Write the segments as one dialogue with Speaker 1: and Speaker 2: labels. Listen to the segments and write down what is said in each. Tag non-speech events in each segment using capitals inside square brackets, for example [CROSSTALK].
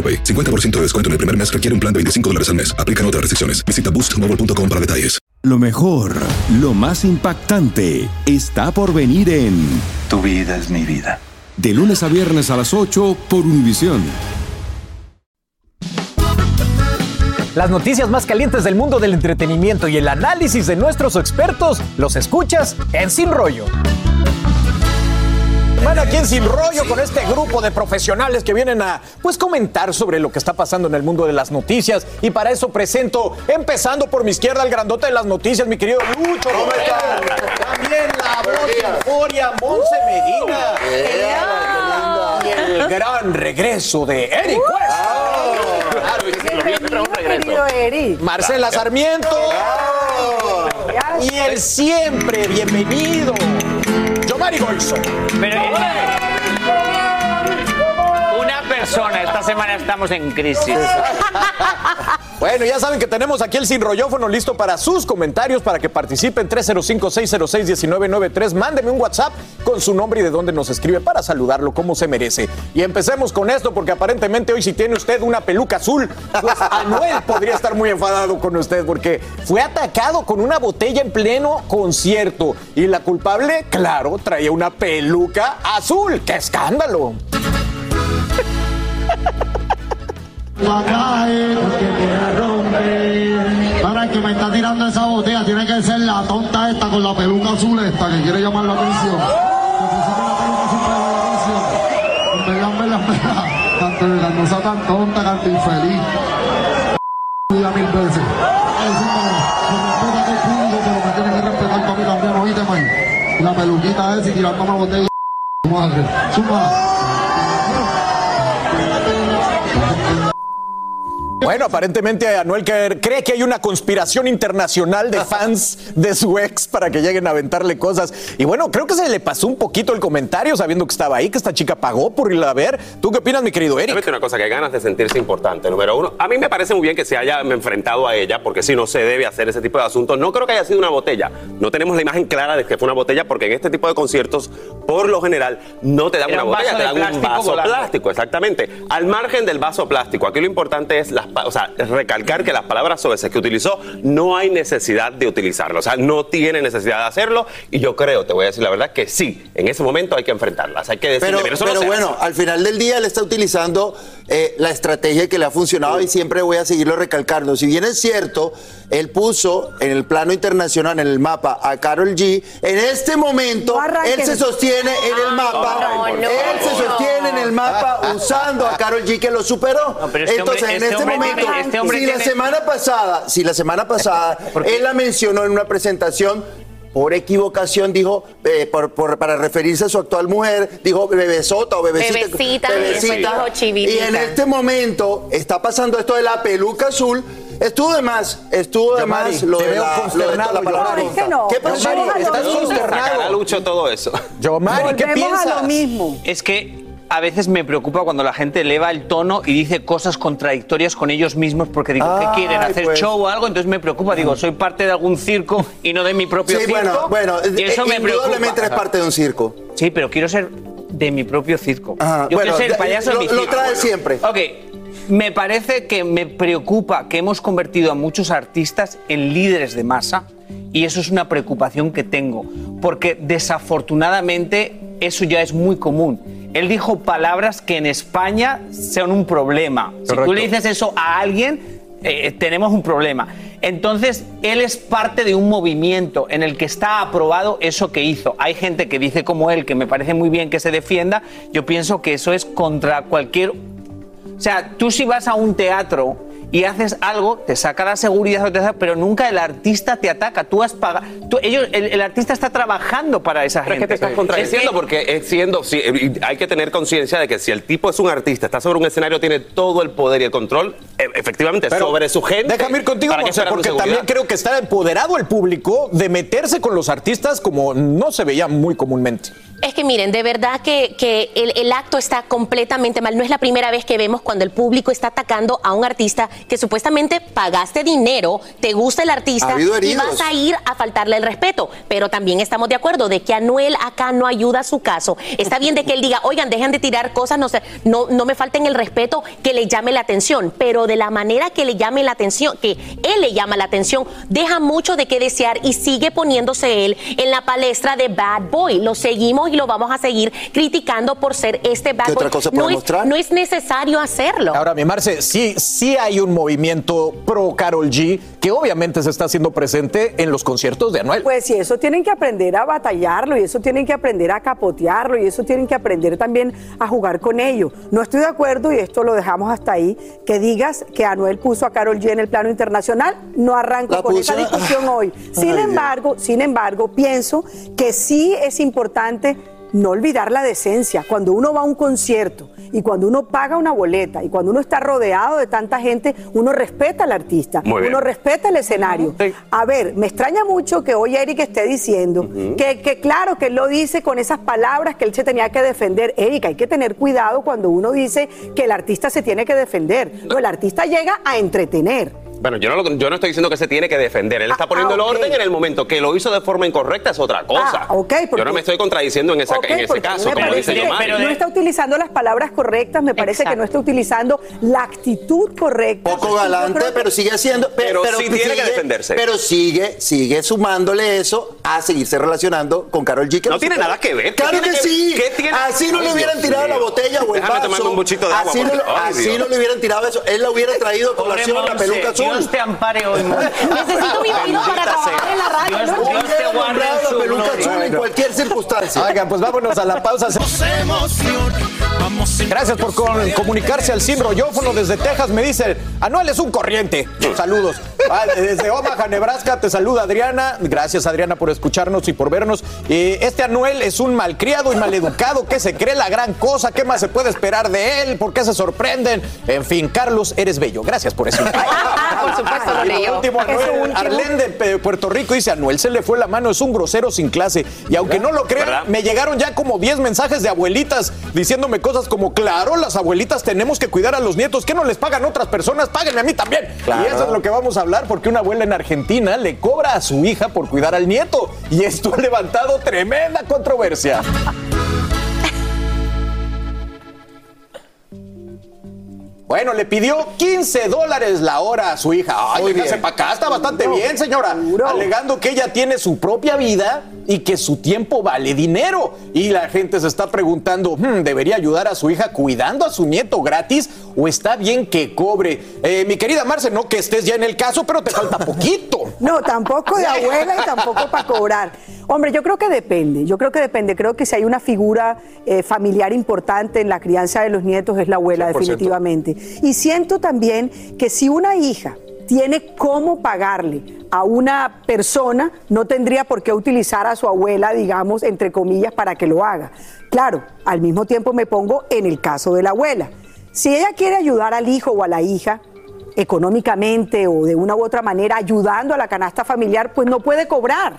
Speaker 1: AroPay. 50% de descuento en el primer mes requiere un plan de 25 dólares al mes. Aplican otras restricciones. Visita boostmobile.com para detalles.
Speaker 2: Lo mejor, lo más impactante, está por venir en
Speaker 3: Tu vida es mi vida.
Speaker 2: De lunes a viernes a las 8 por Univisión.
Speaker 4: Las noticias más calientes del mundo del entretenimiento y el análisis de nuestros expertos los escuchas en Sin Rollo. Bueno, aquí en Sin Rollo con este grupo de profesionales que vienen a pues comentar sobre lo que está pasando en el mundo de las noticias y para eso presento, empezando por mi izquierda, el grandote de las noticias, mi querido Lucho. ¿Cómo También la voz de Euforia, Monse Medina. Y el gran regreso de Eric West. Marcela Sarmiento. Y el siempre bienvenido, Yomari Golso.
Speaker 5: Pero una persona, esta semana estamos en crisis. [LAUGHS]
Speaker 4: Bueno, ya saben que tenemos aquí el sin rollófono listo para sus comentarios, para que participen 305-606-1993. Mándeme un WhatsApp con su nombre y de dónde nos escribe para saludarlo como se merece. Y empecemos con esto, porque aparentemente hoy si tiene usted una peluca azul, pues [LAUGHS] Anuel podría estar muy enfadado con usted, porque fue atacado con una botella en pleno concierto. Y la culpable, claro, traía una peluca azul. ¡Qué escándalo!
Speaker 6: La cae porque te rompe. Para el que me está tirando esa botella tiene que ser la tonta esta con la peluca azul esta que quiere llamar la atención. Que la peluca para la. Tanto de no sea tan tonta, tanto infeliz. Mil veces. Ay, sí, pero, me respeta que es público, pero
Speaker 4: Bueno, aparentemente Anuel que- cree que hay una conspiración internacional de fans de su ex para que lleguen a aventarle cosas. Y bueno, creo que se le pasó un poquito el comentario sabiendo que estaba ahí, que esta chica pagó por irla a ver. ¿Tú qué opinas, mi querido Eric?
Speaker 7: Una cosa, que hay ganas de sentirse importante, número uno. A mí me parece muy bien que se haya enfrentado a ella, porque si no se debe hacer ese tipo de asuntos. No creo que haya sido una botella. No tenemos la imagen clara de que fue una botella, porque en este tipo de conciertos, por lo general, no te dan
Speaker 5: Era
Speaker 7: una
Speaker 5: un
Speaker 7: botella, te dan un vaso
Speaker 5: volando.
Speaker 7: plástico, exactamente. Al margen del vaso plástico, aquí lo importante es las, o sea, recalcar que las palabras soeces que utilizó no hay necesidad de utilizarlo. O sea, no tiene necesidad de hacerlo. Y yo creo, te voy a decir la verdad, que sí, en ese momento hay que enfrentarlas. Hay que decirle,
Speaker 8: Pero,
Speaker 7: "Mira, eso no
Speaker 8: pero
Speaker 7: se
Speaker 8: bueno,
Speaker 7: hace".
Speaker 8: al final del día él está utilizando eh, la estrategia que le ha funcionado y siempre voy a seguirlo recalcando. Si bien es cierto, él puso en el plano internacional, en el mapa, a Carol G. En este momento, él se sostiene en el mapa.
Speaker 5: no, no,
Speaker 8: él
Speaker 5: no.
Speaker 8: se sostiene en el mapa usando a Carol G que lo superó.
Speaker 5: pero este
Speaker 8: Entonces,
Speaker 5: hombre-
Speaker 8: en
Speaker 5: este
Speaker 8: este
Speaker 5: hombre
Speaker 8: momento,
Speaker 5: este hombre
Speaker 8: si la semana pasada, si la semana pasada él la mencionó en una presentación por equivocación dijo, eh, por- por- para referirse a su actual mujer, dijo bebesota o bebecita.
Speaker 9: Bebecita, y dijo chivitita.
Speaker 8: Y en este momento está pasando esto de la peluca azul. Estuvo de más, estuvo de más lo
Speaker 4: te
Speaker 8: de
Speaker 4: veo
Speaker 8: la, lo de
Speaker 4: consternado,
Speaker 8: la palabra
Speaker 4: Yomari.
Speaker 8: tonta.
Speaker 4: Es que no,
Speaker 8: ¿Qué pasó?
Speaker 4: Estás
Speaker 8: ¿Estás
Speaker 4: consternado.
Speaker 7: Lucho todo eso.
Speaker 4: ¿qué
Speaker 10: Volvemos
Speaker 4: piensas?
Speaker 10: a lo mismo.
Speaker 5: Es que a veces me preocupa cuando la gente eleva el tono y dice cosas contradictorias con ellos mismos porque digo, ¿qué quieren? ¿Hacer
Speaker 8: pues.
Speaker 5: show o algo? Entonces me preocupa. Digo, soy parte de algún circo y no de mi propio
Speaker 8: Sí,
Speaker 5: circo.
Speaker 8: bueno, bueno,
Speaker 5: y eso
Speaker 8: eh,
Speaker 5: me
Speaker 8: indudablemente eres parte de un circo.
Speaker 5: Sí, pero quiero ser de mi propio circo.
Speaker 8: Ajá,
Speaker 5: Yo
Speaker 8: bueno,
Speaker 5: quiero ser el payaso de mi
Speaker 8: lo
Speaker 5: circo.
Speaker 8: traes siempre.
Speaker 5: Ok, me parece que me preocupa que hemos convertido a muchos artistas en líderes de masa y eso es una preocupación que tengo, porque desafortunadamente eso ya es muy común. Él dijo palabras que en España son un problema. Si tú le dices eso a alguien, eh, tenemos un problema. Entonces, él es parte de un movimiento en el que está aprobado eso que hizo. Hay gente que dice como él, que me parece muy bien que se defienda. Yo pienso que eso es contra cualquier... O sea, tú si vas a un teatro y haces algo, te saca la seguridad, o te saca- pero nunca el artista te ataca. Tú has pagado... tú- ellos, el, el artista está trabajando para esa
Speaker 7: Pero es
Speaker 5: gente.
Speaker 7: que te estás contradiciendo
Speaker 5: Es que-
Speaker 7: porque es siendo, sí, y hay que tener conciencia de que si el tipo es un artista, está sobre un escenario, tiene todo el poder y el control, e- efectivamente,
Speaker 4: Pero
Speaker 7: sobre su gente.
Speaker 4: Déjame ir contigo, porque también creo que está empoderado el público de meterse con los artistas como no se veía muy comúnmente.
Speaker 9: Es que miren, de verdad que, que el, el acto está completamente mal. No es la primera vez que vemos cuando el público está atacando a un artista que supuestamente pagaste dinero, te gusta el artista
Speaker 8: Ha
Speaker 9: y vas a ir a faltarle el respeto. Pero también estamos de acuerdo de que Anuel acá no ayuda a su caso. Está bien de que él diga, oigan, dejen de tirar cosas, no, sé, no, no me falten el respeto, que le llame la atención. Pero de la manera que le llame la atención, que él le llama la atención, deja mucho de qué desear y sigue poniéndose él en la palestra de bad boy. Lo seguimos y lo vamos a seguir criticando por ser este bad
Speaker 8: ¿Qué otra cosa
Speaker 9: no, es,
Speaker 8: mostrar?
Speaker 9: no es necesario hacerlo.
Speaker 4: Ahora, mi Marce, sí, sí hay un movimiento pro Carol G que obviamente se está haciendo presente en los conciertos de Anuel.
Speaker 10: Pues sí, eso tienen que aprender a batallarlo y eso tienen que aprender a capotearlo y eso tienen que aprender también a jugar con ello. No estoy de acuerdo, y esto lo dejamos hasta ahí, que digas que Anuel puso a Carol G en el plano internacional. No arranco
Speaker 8: La
Speaker 10: con
Speaker 8: puso.
Speaker 10: esa discusión hoy. [LAUGHS] Sin
Speaker 8: Ay,
Speaker 10: embargo, sin embargo, pienso que sí es importante no olvidar la decencia. Cuando uno va a un concierto y cuando uno paga una boleta y cuando uno está rodeado de tanta gente, uno respeta al artista, uno respeta el escenario. A ver, me extraña mucho que hoy Eric esté diciendo que, que claro, que él lo dice con esas palabras que él se tenía que defender. Eric, hay que tener cuidado cuando uno dice que el artista se tiene que defender. No, el artista llega a entretener.
Speaker 7: Bueno, yo no, lo- yo no estoy diciendo que se tiene que defender. Él está
Speaker 10: Ah,
Speaker 7: poniendo
Speaker 10: ah,
Speaker 7: el orden en el momento. Que lo hizo de forma incorrecta es otra cosa.
Speaker 10: Ah, porque-
Speaker 7: yo no me estoy contradiciendo en, esa,
Speaker 10: Ok,
Speaker 7: en ese caso,
Speaker 10: me
Speaker 7: como
Speaker 10: parece
Speaker 7: dice
Speaker 10: que no está utilizando las palabras correctas, me parece que no está utilizando la actitud correcta.
Speaker 8: Poco galante,
Speaker 10: que-
Speaker 8: pero sigue haciendo. pe-
Speaker 7: Pero sí tiene que defenderse.
Speaker 8: Pero sigue, sigue sumándole eso a seguirse relacionando con Carol G. que
Speaker 7: No tiene nada que ver. ¿Qué
Speaker 8: Claro que
Speaker 7: que-
Speaker 8: sí.
Speaker 7: qué tiene-
Speaker 8: Así no le hubieran
Speaker 7: Dios
Speaker 8: tirado la botella o el
Speaker 7: Déjame
Speaker 8: vaso.
Speaker 7: tomarme un buchito de agua,
Speaker 8: Así, no,
Speaker 7: porque- ay,
Speaker 8: así
Speaker 7: Dios.
Speaker 8: no le hubieran tirado eso. Él la hubiera traído con la peluca azul.
Speaker 5: Dios te ampare hoy.
Speaker 9: Necesito mi marido para trabajar en la radio.
Speaker 5: Dios,
Speaker 9: ¿no?
Speaker 5: Dios te guarde en su
Speaker 8: la peluca azul en cualquier circunstancia.
Speaker 4: Oigan, pues vámonos a la pausa. Gracias por con- comunicarse al sin rollófono desde Texas. Me dicen, Anuel es un corriente. Saludos. [LAUGHS] Ah, Desde Omaha, Nebraska, te saluda Adriana. Gracias, Adriana, por escucharnos y por vernos. Eh, este Anuel es un malcriado y maleducado que se cree la gran cosa. ¿Qué más se puede esperar de él? ¿Por qué se sorprenden? En fin, Carlos, eres bello. Gracias por eso. [LAUGHS]
Speaker 9: Por supuesto, lo
Speaker 4: Y último, Anuel. Arlén de Puerto Rico dice, Anuel se le fue la mano, es un grosero sin clase. Y aunque no lo crean,
Speaker 7: ¿Verdad?
Speaker 4: me llegaron ya como 10 mensajes de abuelitas diciéndome cosas como, claro, las abuelitas tenemos que cuidar a los nietos, que no les pagan otras personas, páguenme a mí también.
Speaker 8: Claro.
Speaker 4: Y eso es lo que vamos a hablar, porque una abuela en Argentina le cobra a su hija por cuidar al nieto. Y esto ha levantado tremenda controversia. Bueno, le pidió 15 dólares la hora a su hija. Ay,
Speaker 8: Muy
Speaker 4: para acá, está bastante bien, señora.
Speaker 10: Seguro.
Speaker 4: Alegando que ella tiene su propia vida y que su tiempo vale dinero. Y la gente se está preguntando, "Hmm, ¿debería ayudar a su hija cuidando a su nieto gratis o está bien que cobre? Eh, mi querida Marce, no que estés ya en el caso, pero te falta poquito. [LAUGHS]
Speaker 10: No, tampoco de abuela y tampoco para cobrar. Hombre, yo creo que depende, yo creo que depende. Creo que si hay una figura eh, familiar importante en la crianza de los nietos es la abuela,
Speaker 4: 100%.
Speaker 10: definitivamente. Y siento también que si una hija tiene cómo pagarle a una persona, no tendría por qué utilizar a su abuela, digamos, entre comillas, para que lo haga. Claro, al mismo tiempo me pongo en el caso de la abuela. Si ella quiere ayudar al hijo o a la hija, económicamente o de una u otra manera ayudando a la canasta familiar, pues no puede cobrar.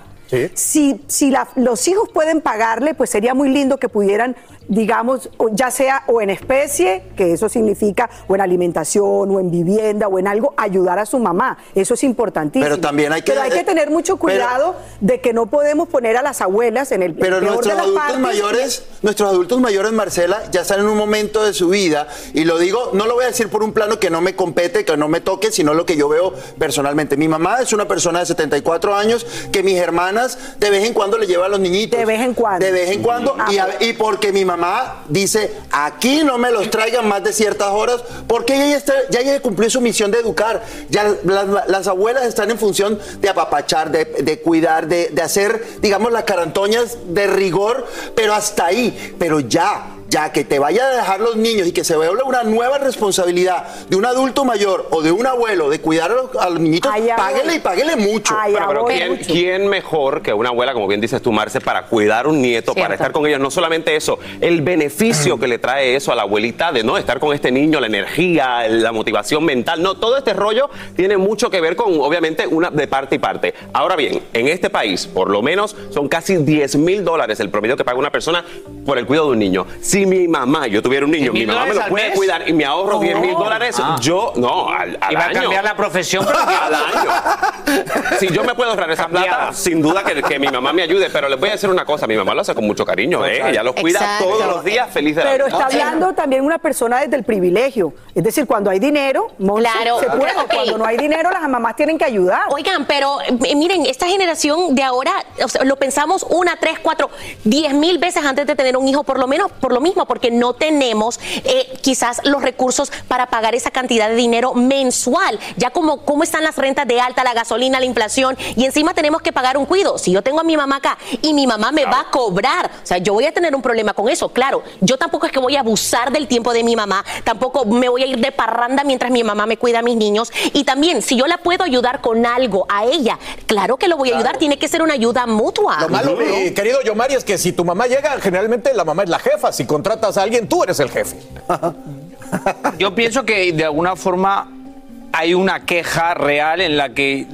Speaker 10: Si, si la- los hijos pueden pagarle, pues sería muy lindo que pudieran, digamos, ya sea o en especie, que eso significa, o en alimentación, o en vivienda, o en algo, ayudar a su mamá. Eso es importantísimo.
Speaker 8: Pero también hay que-
Speaker 10: Pero hay que tener mucho
Speaker 8: pero-
Speaker 10: cuidado de que no podemos poner a las abuelas en el
Speaker 8: Pero
Speaker 10: peor de
Speaker 8: nuestros
Speaker 10: las
Speaker 8: adultos
Speaker 10: partes.
Speaker 8: mayores, nuestros adultos mayores, Marcela, ya están en un momento de su vida, y lo digo, no lo voy a decir por un plano que no me compete, que no me toque, sino lo que yo veo personalmente. Mi mamá es una persona de 74 años que mis hermanas de vez en cuando le lleva a los niñitos.
Speaker 10: De vez en cuando.
Speaker 8: De vez en cuando,
Speaker 10: Ah,
Speaker 8: y, a- y porque mi mamá dice, aquí no me los traigan más de ciertas horas, porque ella ya, está, ya, ya cumplió su misión de educar. Ya las, las abuelas están en función de apapachar, de, de cuidar, de, de hacer, digamos, las carantoñas de rigor, pero hasta ahí. Pero ya, ya que te vaya a dejar los niños y que se vea una nueva responsabilidad de un adulto mayor o de un abuelo de cuidar a los, a los niñitos,
Speaker 10: Allá
Speaker 8: páguele
Speaker 10: voy.
Speaker 8: y páguele mucho.
Speaker 10: Allá
Speaker 7: Pero, pero. ¿quién, quién mejor que una abuela, como bien dices tú, Marce, para cuidar un nieto, para estar con ellos? No solamente eso, el beneficio que le trae eso a la abuelita de no estar con este niño, la energía, la motivación mental. No, todo este rollo tiene mucho que ver con, obviamente, una de parte y parte. Ahora bien, en este país, por lo menos, son casi 10 mil dólares el promedio que paga una persona por el cuidado de un niño. Si mi mamá, yo tuviera un niño, mi
Speaker 5: ¿10.000
Speaker 7: mamá me lo puede
Speaker 5: mes?
Speaker 7: cuidar y me ahorro 10 mil dólares,
Speaker 5: Ah.
Speaker 7: yo, no, al, al
Speaker 5: Iba a
Speaker 7: año.
Speaker 5: cambiar la profesión,
Speaker 7: al año. Si yo me puedo ahorrar esa plata, sin duda que, que mi mamá me ayude, pero les voy a decir una cosa, mi mamá lo hace con mucho cariño, ¿eh? ella los cuida
Speaker 9: Exacto.
Speaker 7: todos los días feliz de la
Speaker 10: Pero está hablando también una persona desde el privilegio. Es decir, cuando hay dinero, Monse,
Speaker 9: Claro.
Speaker 10: se puede. Cuando no hay dinero, las mamás tienen que ayudar.
Speaker 9: Oigan, pero eh, miren, esta generación de ahora o sea, lo pensamos una, tres, cuatro, diez mil veces antes de tener un hijo, por lo menos por lo mismo, porque no tenemos eh, quizás los recursos para pagar esa cantidad de dinero mensual. Ya como cómo están las rentas de alta, la gasolina, la inflación, y encima tenemos que pagar un cuido. Si yo tengo a mi mamá acá y mi mamá me va a cobrar, o sea, yo voy a tener un problema con eso. Claro, yo tampoco es que voy a abusar del tiempo de mi mamá, tampoco me voy a ir de parranda mientras mi mamá me cuida a mis niños. Y también, si yo la puedo ayudar con algo a ella, claro que lo voy a ayudar, tiene que ser una ayuda mutua.
Speaker 4: Lo malo, mi querido Yomari, es que si tu mamá llega, generalmente la mamá es la jefa. Si contratas a alguien, tú eres el jefe.
Speaker 5: Yo pienso que de alguna forma hay una queja real en la que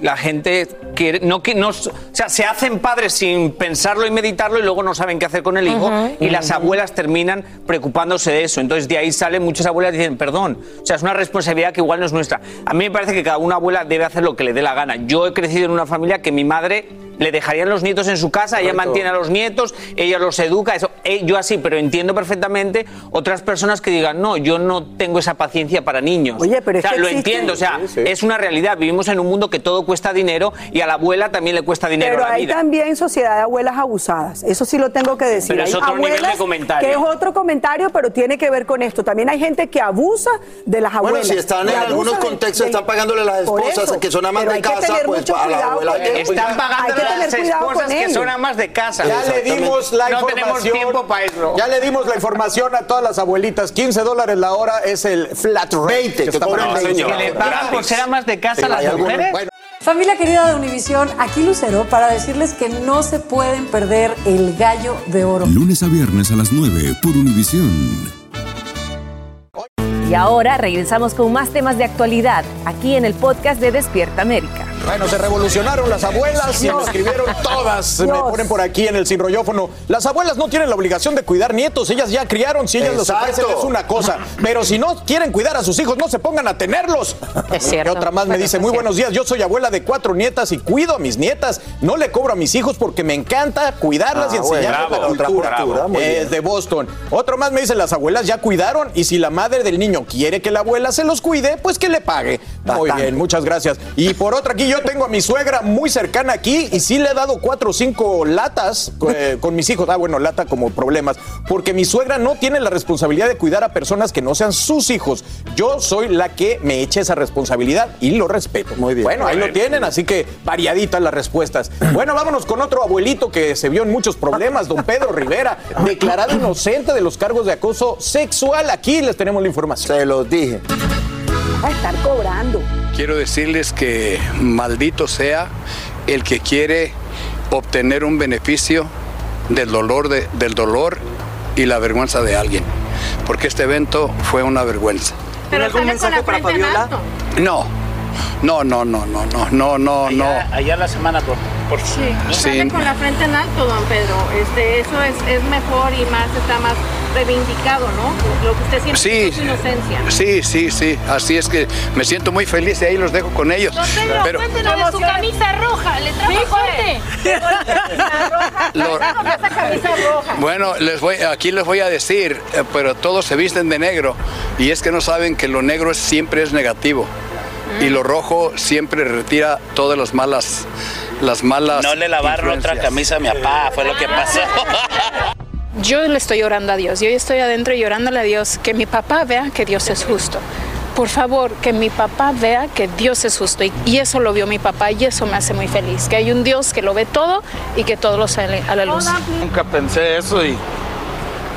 Speaker 5: la gente quiere, no que no, o sea, se hacen padres sin pensarlo y meditarlo y luego no saben qué hacer con el hijo y las abuelas terminan preocupándose de eso. Entonces de ahí salen muchas abuelas y dicen, perdón, o sea, es una responsabilidad que igual no es nuestra. A mí me parece que cada una abuela debe hacer lo que le dé la gana. Yo he crecido en una familia que mi madre le dejarían los nietos en su casa, ella mantiene a los nietos, ella los educa, eso, eh, yo así, pero entiendo perfectamente otras personas que digan, no, yo no tengo esa paciencia para niños.
Speaker 10: Oye, pero
Speaker 5: o
Speaker 10: es
Speaker 5: sea,
Speaker 10: que
Speaker 5: lo
Speaker 10: existe-
Speaker 5: entiendo, o sea,
Speaker 4: Sí, sí.
Speaker 5: es una realidad, vivimos en un mundo que todo cuesta dinero y a la abuela también le cuesta dinero
Speaker 10: Pero
Speaker 5: la
Speaker 10: hay
Speaker 5: vida.
Speaker 10: también sociedad de abuelas abusadas. Eso sí lo tengo que decir.
Speaker 5: Pero es
Speaker 10: Hay
Speaker 5: otro nivel de comentario.
Speaker 10: Que es otro comentario, pero tiene que ver con esto. También hay gente que abusa de las
Speaker 8: Bueno,
Speaker 10: abuelas.
Speaker 8: si están en algunos contextos,
Speaker 10: de-
Speaker 8: están pagándole las esposas
Speaker 10: eso.
Speaker 8: que son amas de casa, pues a la abuela.
Speaker 5: Están pagando
Speaker 10: tener cuidado
Speaker 5: esposas
Speaker 10: con
Speaker 5: que son amas de casa.
Speaker 4: Ya le dimos la
Speaker 5: no
Speaker 4: información.
Speaker 5: tenemos tiempo para eso.
Speaker 4: Ya le dimos la información a todas las abuelitas. 15 dólares la hora es el flat rate.
Speaker 8: 20, que
Speaker 4: está pagando.
Speaker 8: 20.
Speaker 5: que le pagan por ser amas de casa
Speaker 8: Sí,
Speaker 5: las mujeres.
Speaker 4: Bueno,
Speaker 11: Familia querida de Univisión, aquí Lucero para decirles que no se pueden perder el gallo de oro.
Speaker 2: Lunes a viernes a las 9 por Univisión.
Speaker 12: Y ahora regresamos con más temas de actualidad aquí en el podcast de Despierta América.
Speaker 4: Bueno, se revolucionaron las abuelas y me
Speaker 10: Dios.
Speaker 4: escribieron todas. Me ponen por aquí en el sinrollófono. Las abuelas no tienen la obligación de cuidar nietos. Ellas ya criaron. Si ellas los
Speaker 8: Exacto.
Speaker 4: ofrecen es una cosa. Pero si no quieren cuidar a sus hijos, no se pongan a tenerlos.
Speaker 9: Es cierto.
Speaker 4: Y otra más me
Speaker 9: Bueno,
Speaker 4: dice, muy buenos días. Yo soy abuela de cuatro nietas y cuido a mis nietas. No le cobro a mis hijos porque me encanta cuidarlas y
Speaker 8: Ah, bueno,
Speaker 4: enseñarles la
Speaker 7: bravo,
Speaker 8: otra
Speaker 4: cultura. Es de Boston. Otro más me dice, las abuelas ya cuidaron y si la madre del niño quiere que la abuela se los cuide, pues que le pague. Muy
Speaker 8: Bastante.
Speaker 4: bien, muchas gracias. Y por otra aquí yo tengo a mi suegra muy cercana aquí y sí le he dado cuatro o cinco latas eh, con mis hijos. Ah, bueno, lata como problemas. Porque mi suegra no tiene la responsabilidad de cuidar a personas que no sean sus hijos. Yo soy la que me echa esa responsabilidad y lo respeto.
Speaker 8: Muy bien.
Speaker 4: Bueno, ahí lo tienen, así que variaditas las respuestas. [CLEARS THROAT] Bueno, vámonos con otro abuelito que se vio en muchos problemas, don Pedro Rivera, declarado inocente de los cargos de acoso sexual. Aquí les tenemos la información.
Speaker 8: Se los dije.
Speaker 10: A estar cobrando
Speaker 13: quiero decirles que maldito sea el que quiere obtener un beneficio del dolor, de, del dolor y la vergüenza de alguien, porque este evento fue una vergüenza.
Speaker 14: ¿Pero algún mensaje para Fabiola?
Speaker 13: No, no, no, no, no, no, no, no, no.
Speaker 14: Allá la semana por, por... Sí,
Speaker 13: sí.
Speaker 14: con la frente en alto, don Pedro. Este, eso es, es mejor y más está más reivindicado, ¿no? Lo que usted siempre
Speaker 13: Sí,
Speaker 14: su inocencia.
Speaker 13: sí, sí, sí, así es que me siento muy feliz y ahí los dejo con ellos. Pero
Speaker 14: cuéntenos de su camisa roja, le trajo roja.
Speaker 13: Bueno, les voy, aquí les voy a decir, eh, pero todos se visten de negro y es que no saben que lo negro siempre es negativo y lo rojo siempre retira todas las malas, las malas.
Speaker 14: No le lavaron otra camisa a mi papá, fue lo que pasó.
Speaker 15: Yo le estoy orando a Dios, yo estoy adentro llorándole a Dios que mi papá vea que Dios es justo. Por favor, que mi papá vea que Dios es justo. Y, y eso lo vio mi papá y eso me hace muy feliz. Que hay un Dios que lo ve todo y que todo lo sale a la luz.
Speaker 16: Nunca pensé eso y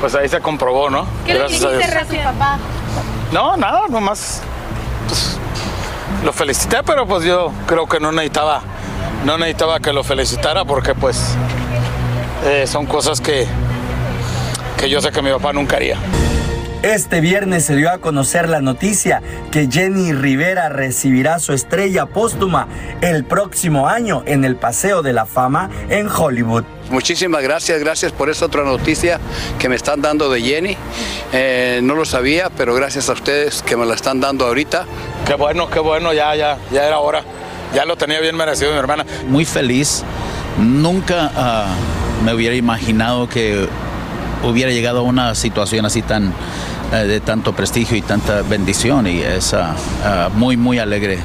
Speaker 16: pues ahí se comprobó, ¿no?
Speaker 15: ¿Qué le
Speaker 16: Gracias a
Speaker 15: dijiste
Speaker 16: Dios.
Speaker 15: a tu papá?
Speaker 16: No, nada, nomás pues, lo felicité, pero pues yo creo que no necesitaba, no necesitaba que lo felicitara porque pues eh, son cosas que, que yo sé que mi papá nunca haría.
Speaker 17: Este viernes se dio a conocer la noticia que Jenny Rivera recibirá su estrella póstuma el próximo año en el Paseo de la Fama en Hollywood.
Speaker 13: Muchísimas gracias, gracias por esta otra noticia que me están dando de Jenny. Eh, no lo sabía, pero gracias a ustedes que me la están dando ahorita.
Speaker 16: Qué bueno, qué bueno, ya, ya, ya era hora. Ya lo tenía bien merecido mi hermana.
Speaker 18: Muy feliz. Nunca ah, me hubiera imaginado que hubiera llegado a una situación así tan eh, de tanto prestigio y tanta bendición y es ah, muy muy alegre.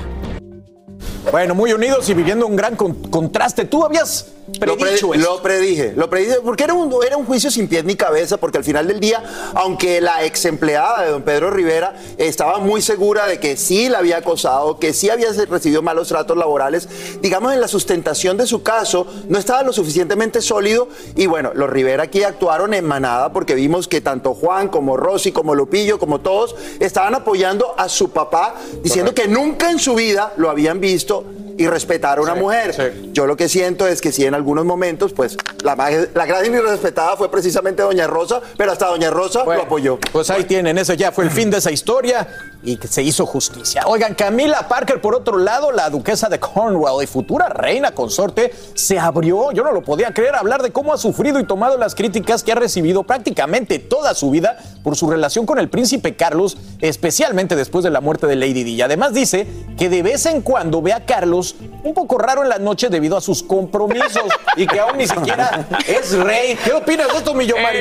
Speaker 4: Bueno, muy unidos y viviendo un gran con- contraste. Tú habías
Speaker 8: Lo,
Speaker 4: predicho
Speaker 8: predije, lo predije, porque era un, era un juicio sin pies ni cabeza, porque al final del día, aunque la ex empleada de don Pedro Rivera estaba muy segura de que sí la había acosado, que sí había recibido malos tratos laborales, digamos en la sustentación de su caso no estaba lo suficientemente sólido. Y bueno, los Rivera aquí actuaron en manada porque vimos que tanto Juan como Rosy, como Lupillo, como todos estaban apoyando a su papá, diciendo que nunca en su vida lo habían visto y respetar a una mujer. Yo lo que siento es que sí, en algunos momentos, pues la, más- la gran y respetada fue precisamente Doña Rosa, pero hasta Doña Rosa lo apoyó.
Speaker 4: Pues ahí tienen, ese ya fue el fin de esa historia y que se hizo justicia. Oigan, Camila Parker, por otro lado, la duquesa de Cornwall y futura reina consorte, se abrió, yo no lo podía creer, a hablar de cómo ha sufrido y tomado las críticas que ha recibido prácticamente toda su vida por su relación con el príncipe Carlos, especialmente después de la muerte de Lady Di. Y además dice que de vez en cuando ve a Carlos un poco raro en la noche debido a sus compromisos y que aún ni siquiera es rey. ¿Qué opinas de esto, Millomari?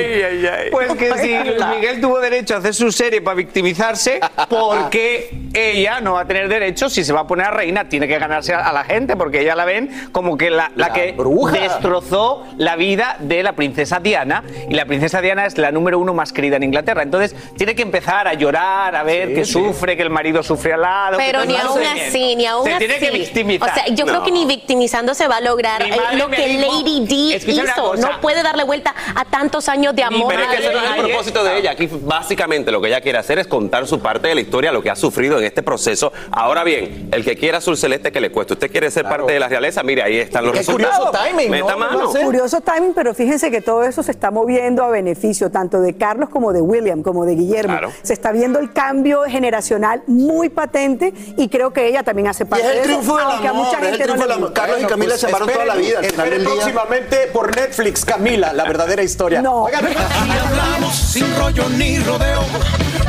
Speaker 5: Pues que si [LAUGHS] Luis Miguel tuvo derecho a hacer su serie para victimizarse, porque ella no va a tener derecho si se va a poner a reina, tiene que ganarse a, la gente, porque ella la ven como que la, la que
Speaker 4: bruja.
Speaker 5: destrozó la vida de la princesa Diana, y la princesa Diana es la número uno más querida en Inglaterra. Entonces tiene que empezar a llorar, a ver
Speaker 9: Sí,
Speaker 5: que
Speaker 9: sí.
Speaker 5: sufre, que el marido sufre al lado.
Speaker 9: Pero ni
Speaker 5: no
Speaker 9: aún así, ni aún
Speaker 5: Se
Speaker 9: así.
Speaker 5: tiene que victimizar.
Speaker 9: O sea, yo creo
Speaker 5: No.
Speaker 9: que ni victimizando se va a lograr eh, lo que
Speaker 5: dijo-
Speaker 9: Lady D hizo. No puede darle vuelta a tantos años de amor.
Speaker 7: Pero es que ese no es el propósito de ella. Aquí básicamente lo que ella quiere hacer es contar su parte de la historia, lo que ha sufrido en este proceso. Ahora bien, el que quiera azul celeste que le cueste. Usted quiere ser parte de la realeza, mire, ahí están los
Speaker 10: Qué
Speaker 7: resultados.
Speaker 10: curioso timing,
Speaker 7: Meta mano.
Speaker 10: Curioso timing, pero fíjense que todo eso se está moviendo a beneficio tanto de Carlos como de William, como de Guillermo.
Speaker 7: Claro.
Speaker 10: Se está viendo el cambio generacional muy patente y creo que ella también hace parte
Speaker 8: es el
Speaker 10: de eso,
Speaker 8: triunfo del
Speaker 10: aunque a
Speaker 8: amor,
Speaker 10: mucha
Speaker 8: es el
Speaker 10: no
Speaker 8: del. Carlos y Camila se amaron toda la vida,
Speaker 4: esperen próximamente por Netflix, Camila, la verdadera historia.
Speaker 10: No.
Speaker 4: Oigan,
Speaker 19: hablamos sin rollo ni rodeo.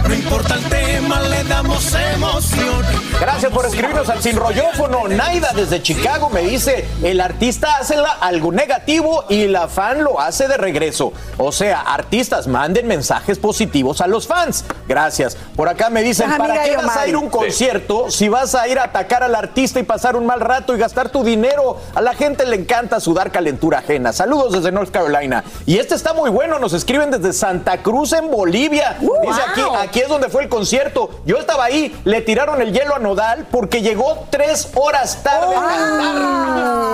Speaker 19: No importa el tema, le damos emoción.
Speaker 4: Gracias por escribirnos al sin rollófono. Naida desde Chicago me dice, el artista hace la- algo negativo y la fan lo hace de regreso. O sea, artistas manden mensajes positivos a los fans. Gracias. Por acá me dicen, ¿para qué vas a ir a un concierto si vas a ir a atacar al artista y pasar un mal rato y gastar tu dinero? A la gente le encanta sudar calentura ajena. Saludos desde North Carolina. Y este está muy bueno, nos escriben desde Santa Cruz en Bolivia. Dice aquí, aquí es donde fue el concierto. Yo estaba ahí, le tiraron el hielo a Nodal porque llegó tres horas tarde a cantar.